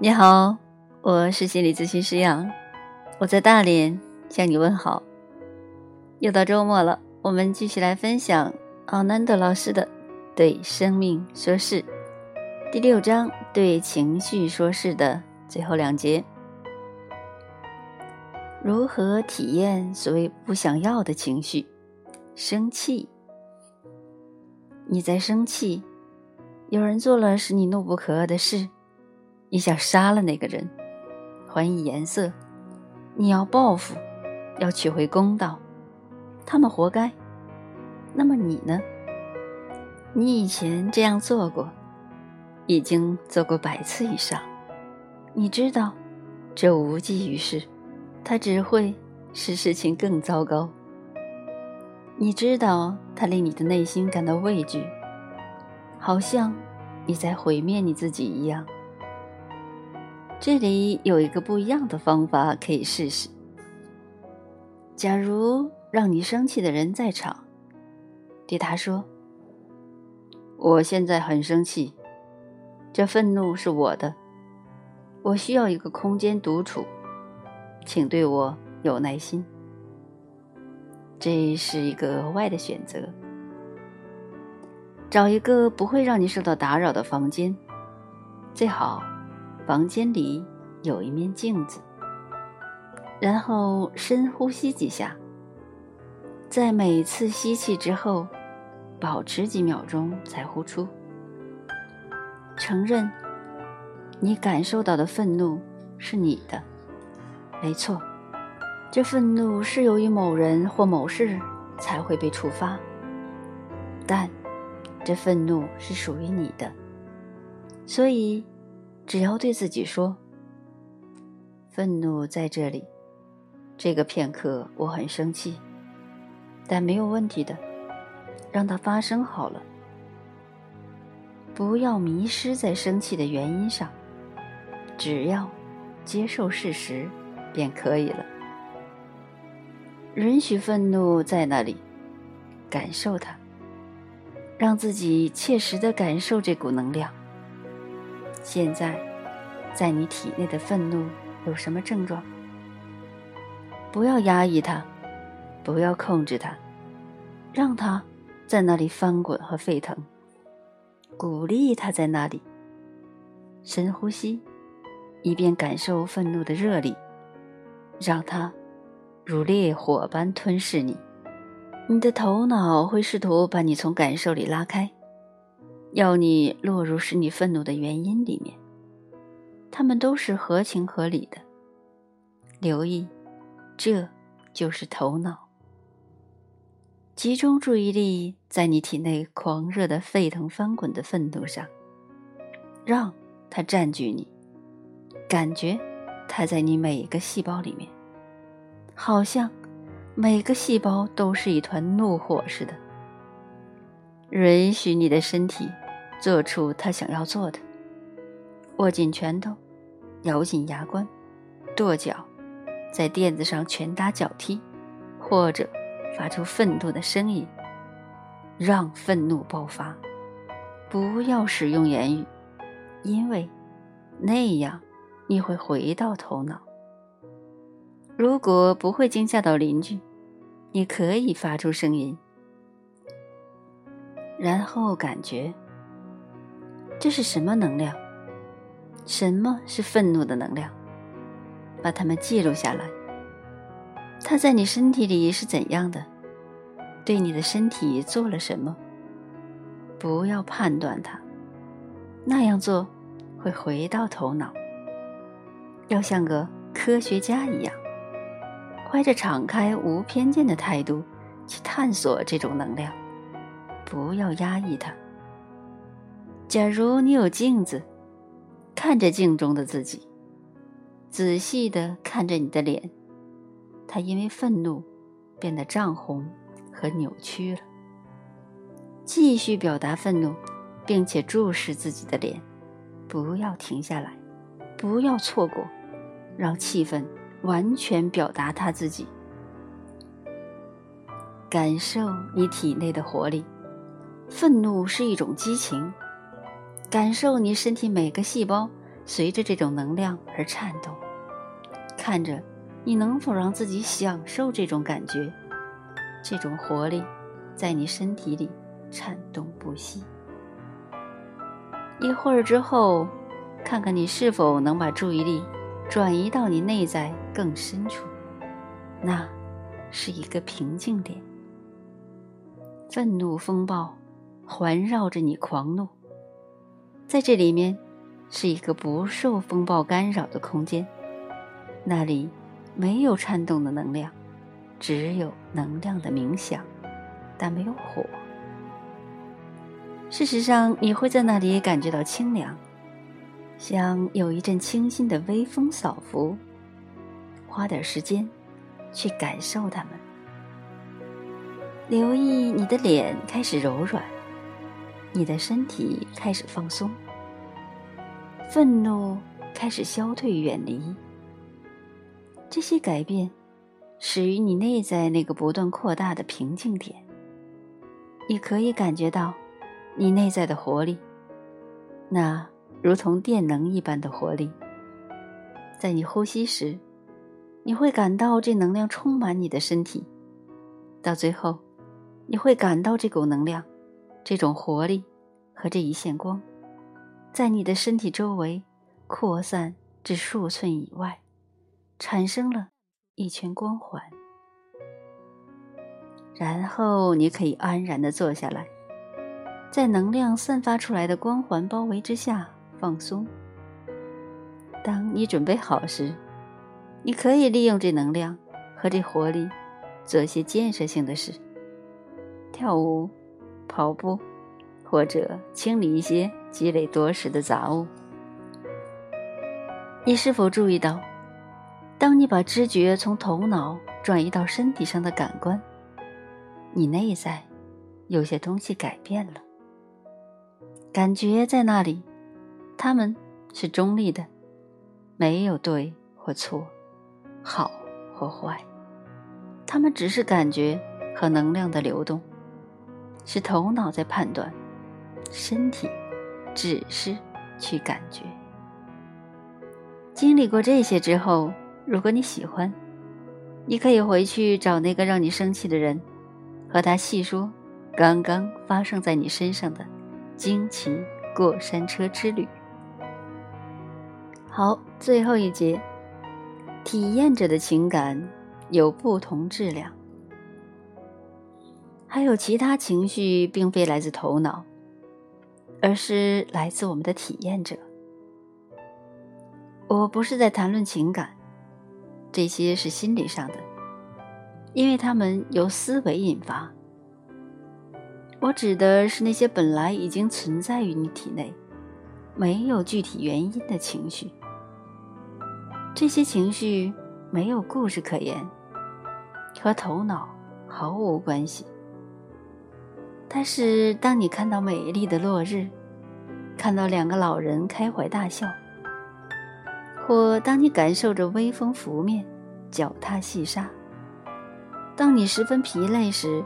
你好，我是心理咨询师杨，我在大连向你问好。又到周末了，我们继续来分享奥南德老师的《对生命说事》第六章“对情绪说事”的最后两节。如何体验所谓不想要的情绪？生气，你在生气，有人做了使你怒不可遏的事。你想杀了那个人，还以颜色，你要报复，要取回公道，他们活该。那么你呢？你以前这样做过，已经做过百次以上。你知道，这无济于事，它只会使事情更糟糕。你知道，它令你的内心感到畏惧，好像你在毁灭你自己一样。这里有一个不一样的方法可以试试。假如让你生气的人在场，对他说：“我现在很生气，这愤怒是我的，我需要一个空间独处，请对我有耐心。”这是一个额外的选择。找一个不会让你受到打扰的房间，最好。房间里有一面镜子，然后深呼吸几下，在每次吸气之后，保持几秒钟才呼出。承认你感受到的愤怒是你的，没错，这愤怒是由于某人或某事才会被触发，但这愤怒是属于你的，所以。只要对自己说：“愤怒在这里，这个片刻我很生气，但没有问题的，让它发生好了。不要迷失在生气的原因上，只要接受事实便可以了。允许愤怒在那里，感受它，让自己切实的感受这股能量。”现在，在你体内的愤怒有什么症状？不要压抑它，不要控制它，让它在那里翻滚和沸腾。鼓励它在那里。深呼吸，以便感受愤怒的热力，让它如烈火般吞噬你。你的头脑会试图把你从感受里拉开。要你落入使你愤怒的原因里面，他们都是合情合理的。留意，这就是头脑。集中注意力在你体内狂热的沸腾翻滚的愤怒上，让它占据你，感觉它在你每个细胞里面，好像每个细胞都是一团怒火似的。允许你的身体做出他想要做的，握紧拳头，咬紧牙关，跺脚，在垫子上拳打脚踢，或者发出愤怒的声音，让愤怒爆发。不要使用言语，因为那样你会回到头脑。如果不会惊吓到邻居，你可以发出声音。然后感觉，这是什么能量？什么是愤怒的能量？把它们记录下来。它在你身体里是怎样的？对你的身体做了什么？不要判断它，那样做会回到头脑。要像个科学家一样，怀着敞开无偏见的态度去探索这种能量。不要压抑它。假如你有镜子，看着镜中的自己，仔细的看着你的脸，它因为愤怒变得涨红和扭曲了。继续表达愤怒，并且注视自己的脸，不要停下来，不要错过，让气氛完全表达他自己。感受你体内的活力。愤怒是一种激情，感受你身体每个细胞随着这种能量而颤动，看着你能否让自己享受这种感觉，这种活力在你身体里颤动不息。一会儿之后，看看你是否能把注意力转移到你内在更深处，那是一个平静点。愤怒风暴环绕着你狂怒，在这里面。是一个不受风暴干扰的空间，那里没有颤动的能量，只有能量的冥想，但没有火。事实上，你会在那里感觉到清凉，像有一阵清新的微风扫拂。花点时间去感受它们，留意你的脸开始柔软，你的身体开始放松。愤怒开始消退、远离。这些改变始于你内在那个不断扩大的平静点。你可以感觉到你内在的活力，那如同电能一般的活力。在你呼吸时，你会感到这能量充满你的身体。到最后，你会感到这股能量、这种活力和这一线光。在你的身体周围扩散至数寸以外，产生了一圈光环。然后你可以安然的坐下来，在能量散发出来的光环包围之下放松。当你准备好时，你可以利用这能量和这活力，做些建设性的事：跳舞、跑步，或者清理一些。积累多时的杂物，你是否注意到，当你把知觉从头脑转移到身体上的感官，你内在有些东西改变了？感觉在那里，它们是中立的，没有对或错，好或坏，它们只是感觉和能量的流动，是头脑在判断，身体。只是去感觉。经历过这些之后，如果你喜欢，你可以回去找那个让你生气的人，和他细说刚刚发生在你身上的惊奇过山车之旅。好，最后一节，体验者的情感有不同质量，还有其他情绪并非来自头脑。而是来自我们的体验者。我不是在谈论情感，这些是心理上的，因为他们由思维引发。我指的是那些本来已经存在于你体内、没有具体原因的情绪。这些情绪没有故事可言，和头脑毫无关系。但是，当你看到美丽的落日，看到两个老人开怀大笑，或当你感受着微风拂面、脚踏细沙，当你十分疲累时，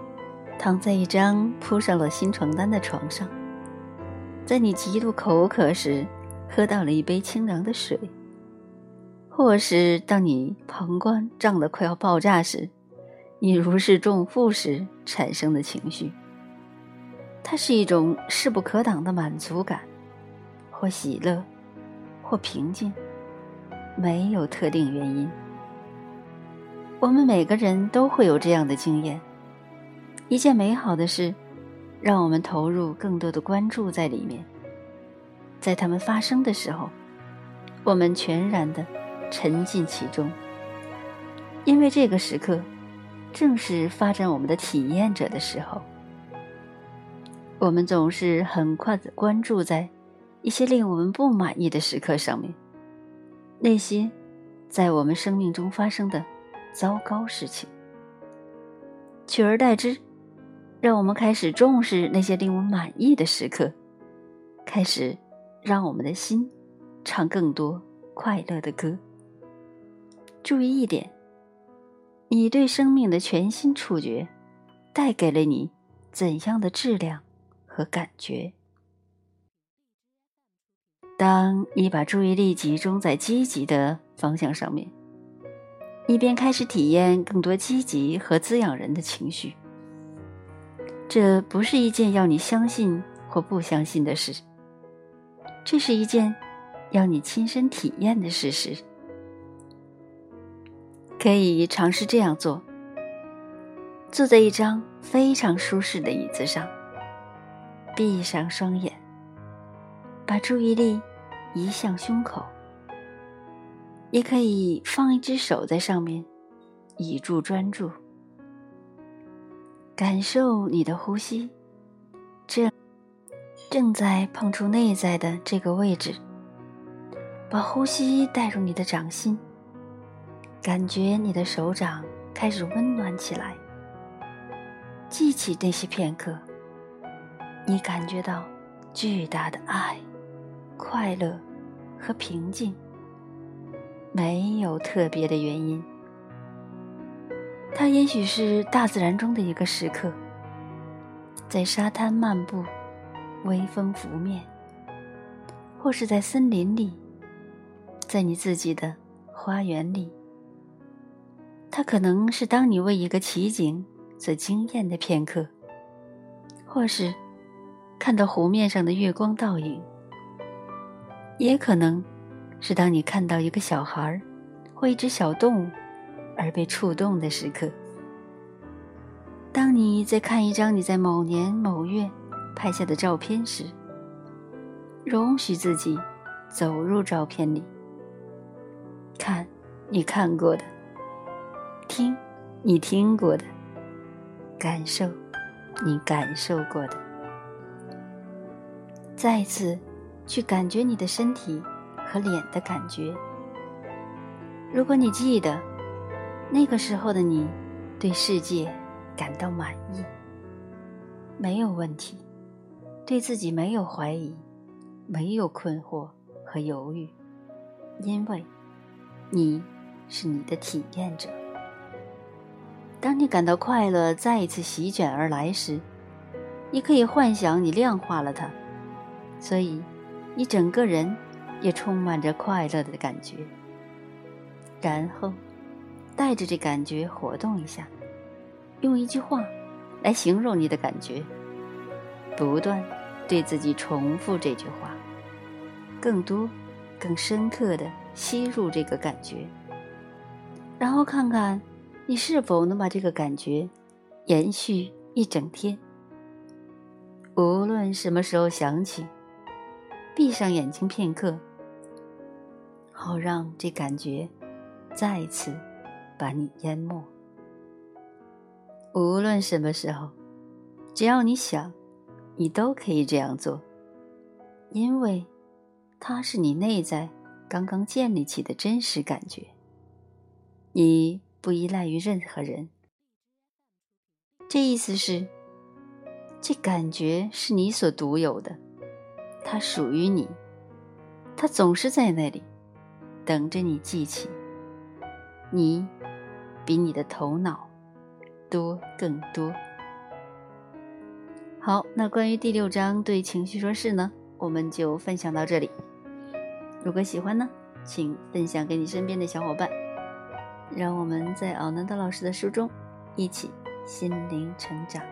躺在一张铺上了新床单的床上，在你极度口渴时，喝到了一杯清凉的水，或是当你膀胱胀得快要爆炸时，你如释重负时产生的情绪。它是一种势不可挡的满足感，或喜乐，或平静，没有特定原因。我们每个人都会有这样的经验。一件美好的事，让我们投入更多的关注在里面。在它们发生的时候，我们全然的沉浸其中，因为这个时刻正是发展我们的体验者的时候。我们总是很快的关注在一些令我们不满意的时刻上面，那些在我们生命中发生的糟糕事情，取而代之，让我们开始重视那些令我们满意的时刻，开始让我们的心唱更多快乐的歌。注意一点，你对生命的全新触觉，带给了你怎样的质量？和感觉。当你把注意力集中在积极的方向上面，你便开始体验更多积极和滋养人的情绪。这不是一件要你相信或不相信的事，这是一件要你亲身体验的事实。可以尝试这样做：坐在一张非常舒适的椅子上，闭上双眼，把注意力移向胸口。也可以放一只手在上面，以助专注，感受你的呼吸，正正在碰触内在的这个位置。把呼吸带入你的掌心。感觉你的手掌开始温暖起来。记起那些片刻，你感觉到巨大的爱、快乐和平静。没有特别的原因，它也许是大自然中的一个时刻，在沙滩漫步，微风拂面，或是在森林里，在你自己的花园里。它可能是当你为一个奇景所惊艳的片刻，或是看到湖面上的月光倒影，也可能是当你看到一个小孩或一只小动物而被触动的时刻。当你在看一张你在某年某月拍下的照片时，容许自己走入照片里，看你看过的。听，你听过的；感受，你感受过的。再一次去感觉你的身体和脸的感觉。如果你记得那个时候的你，对世界感到满意，没有问题，对自己没有怀疑，没有困惑和犹豫，因为你是你的体验者。当你感到快乐再一次席卷而来时，你可以幻想你量化了它，所以你整个人也充满着快乐的感觉。然后，带着这感觉活动一下，用一句话来形容你的感觉，不断对自己重复这句话，更多、更深刻的吸入这个感觉，然后看看。你是否能把这个感觉延续一整天？无论什么时候想起，闭上眼睛片刻，好让这感觉再次把你淹没。无论什么时候，只要你想，你都可以这样做，因为它是你内在刚刚建立起的真实感觉。你。不依赖于任何人，这意思是，这感觉是你所独有的，它属于你，它总是在那里，等着你记起。你比你的头脑多更多。好，那关于第六章对情绪说“是”呢，我们就分享到这里。如果喜欢呢，请分享给你身边的小伙伴。让我们在奥南德老师的书中一起心灵成长。